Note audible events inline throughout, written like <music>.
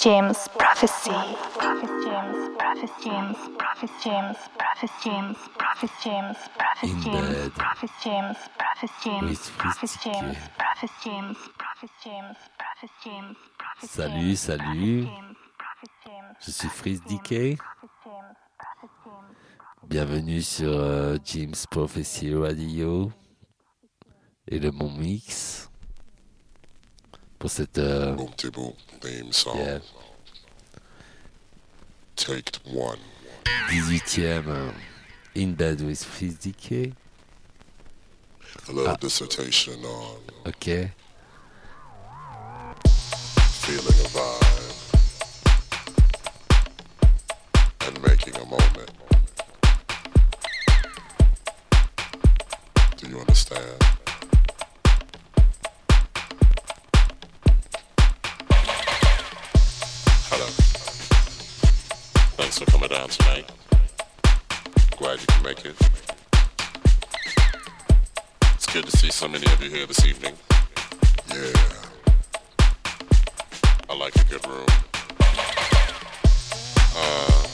James Prophecy. Prophet James, Prophet James, Prophet James, Prophet James, Prophet James, Prophet In James, bed. Prophet James, Prophet James, With Prophet Frisky. James, Prophet James, Prophet James, Prophet James, Prophet Salut, James, salut. Prophet James, Prophet James, Je suis Freeze Prophet DK. James, Prophet James. Bienvenue sur euh, James Prophecy Radio et le Mon Mix cette euh, Boom to boom theme song. yeah, Take one. 18e euh, In Bed with Freeze A little Ah. dissertation on Ok. feeling a vibe and making a moment. Do you understand? Glad you can make it. It's good to see so many of you here this evening. Yeah. I like a good room. Uh,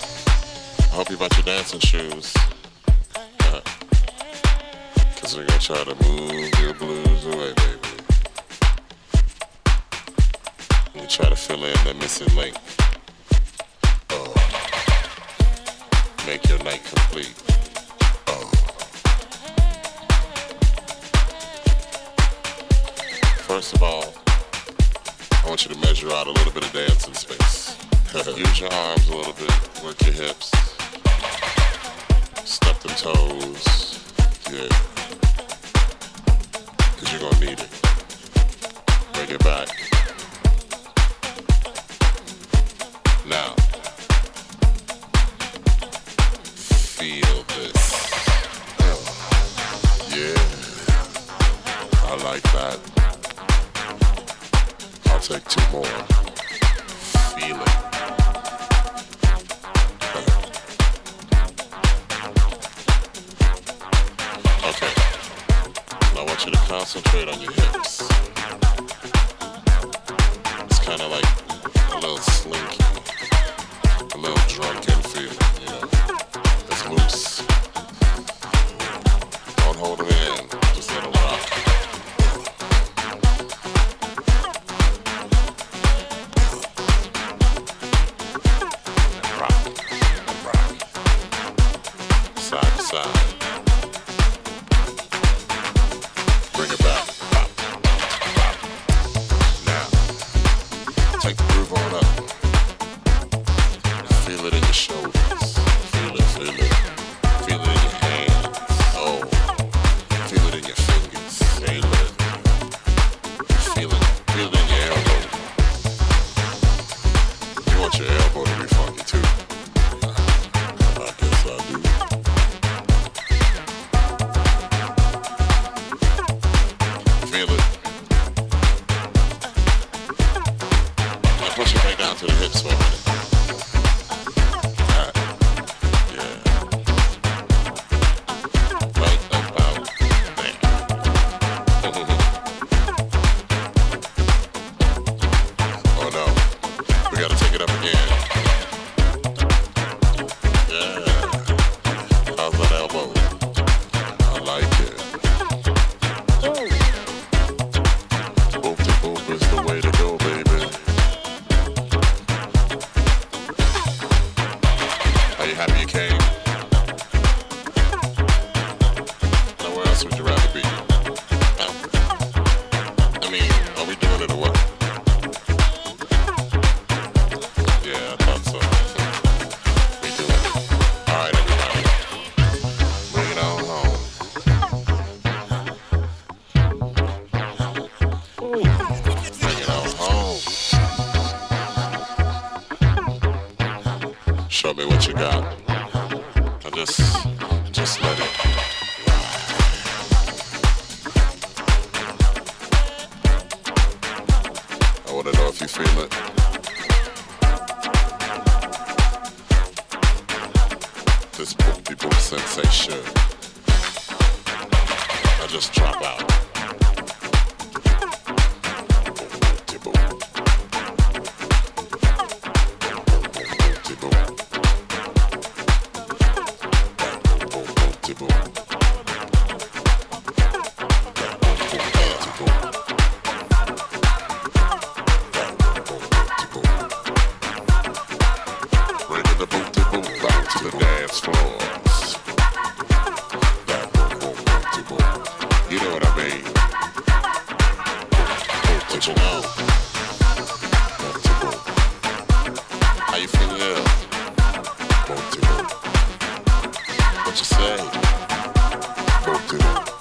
I hope you brought your dancing shoes. Uh, Cause we're gonna try to move your blues away, baby. And try to fill in that missing link. Make your night complete. First of all, I want you to measure out a little bit of dancing space. <laughs> Use your arms a little bit, work your hips, step them toes. Yeah. Cause you're gonna need it. Bring it back. good.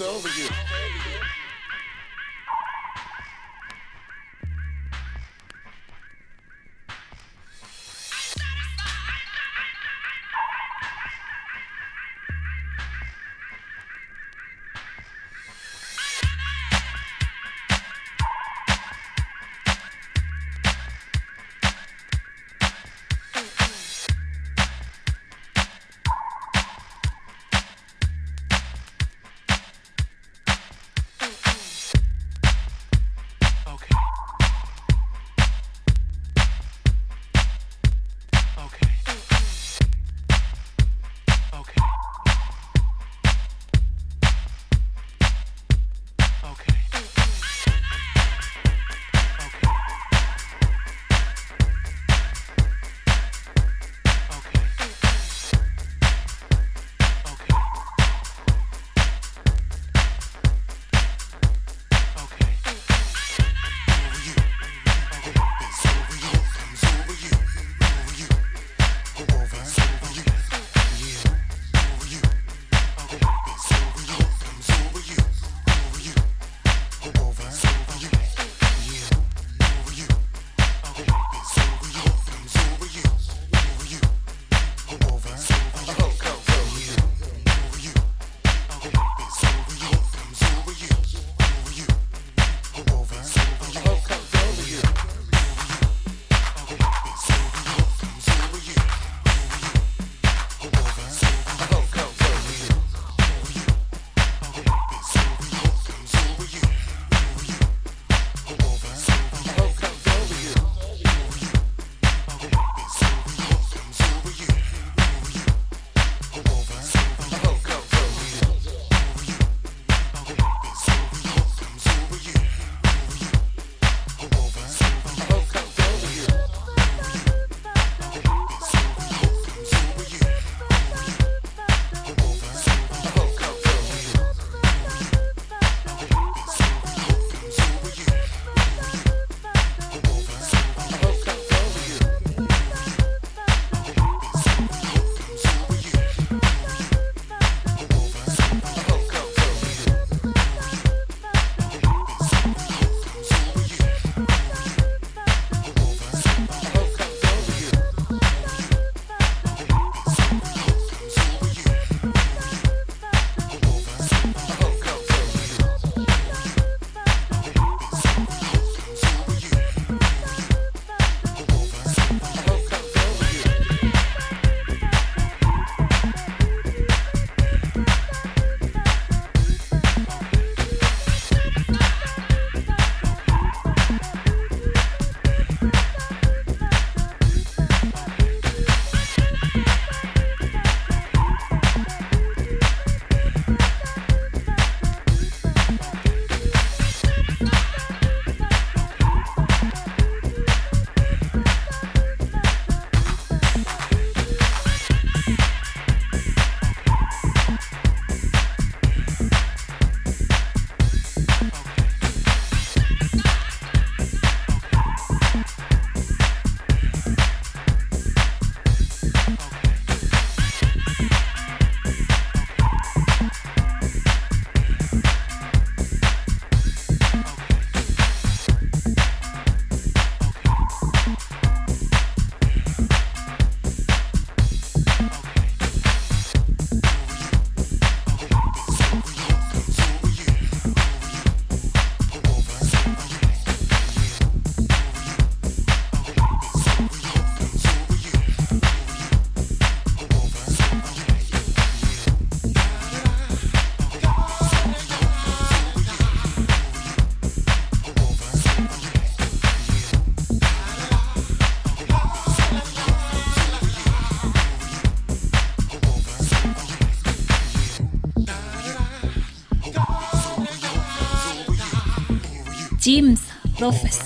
Over you. Jim's Prophecy.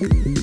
you. <laughs>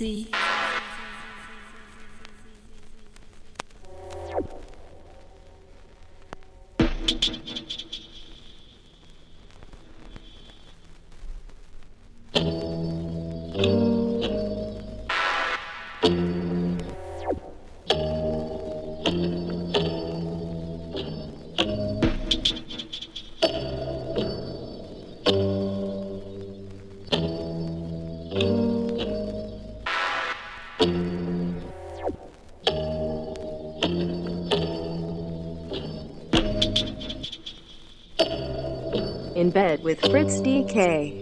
Prophecy. With Fritz DK.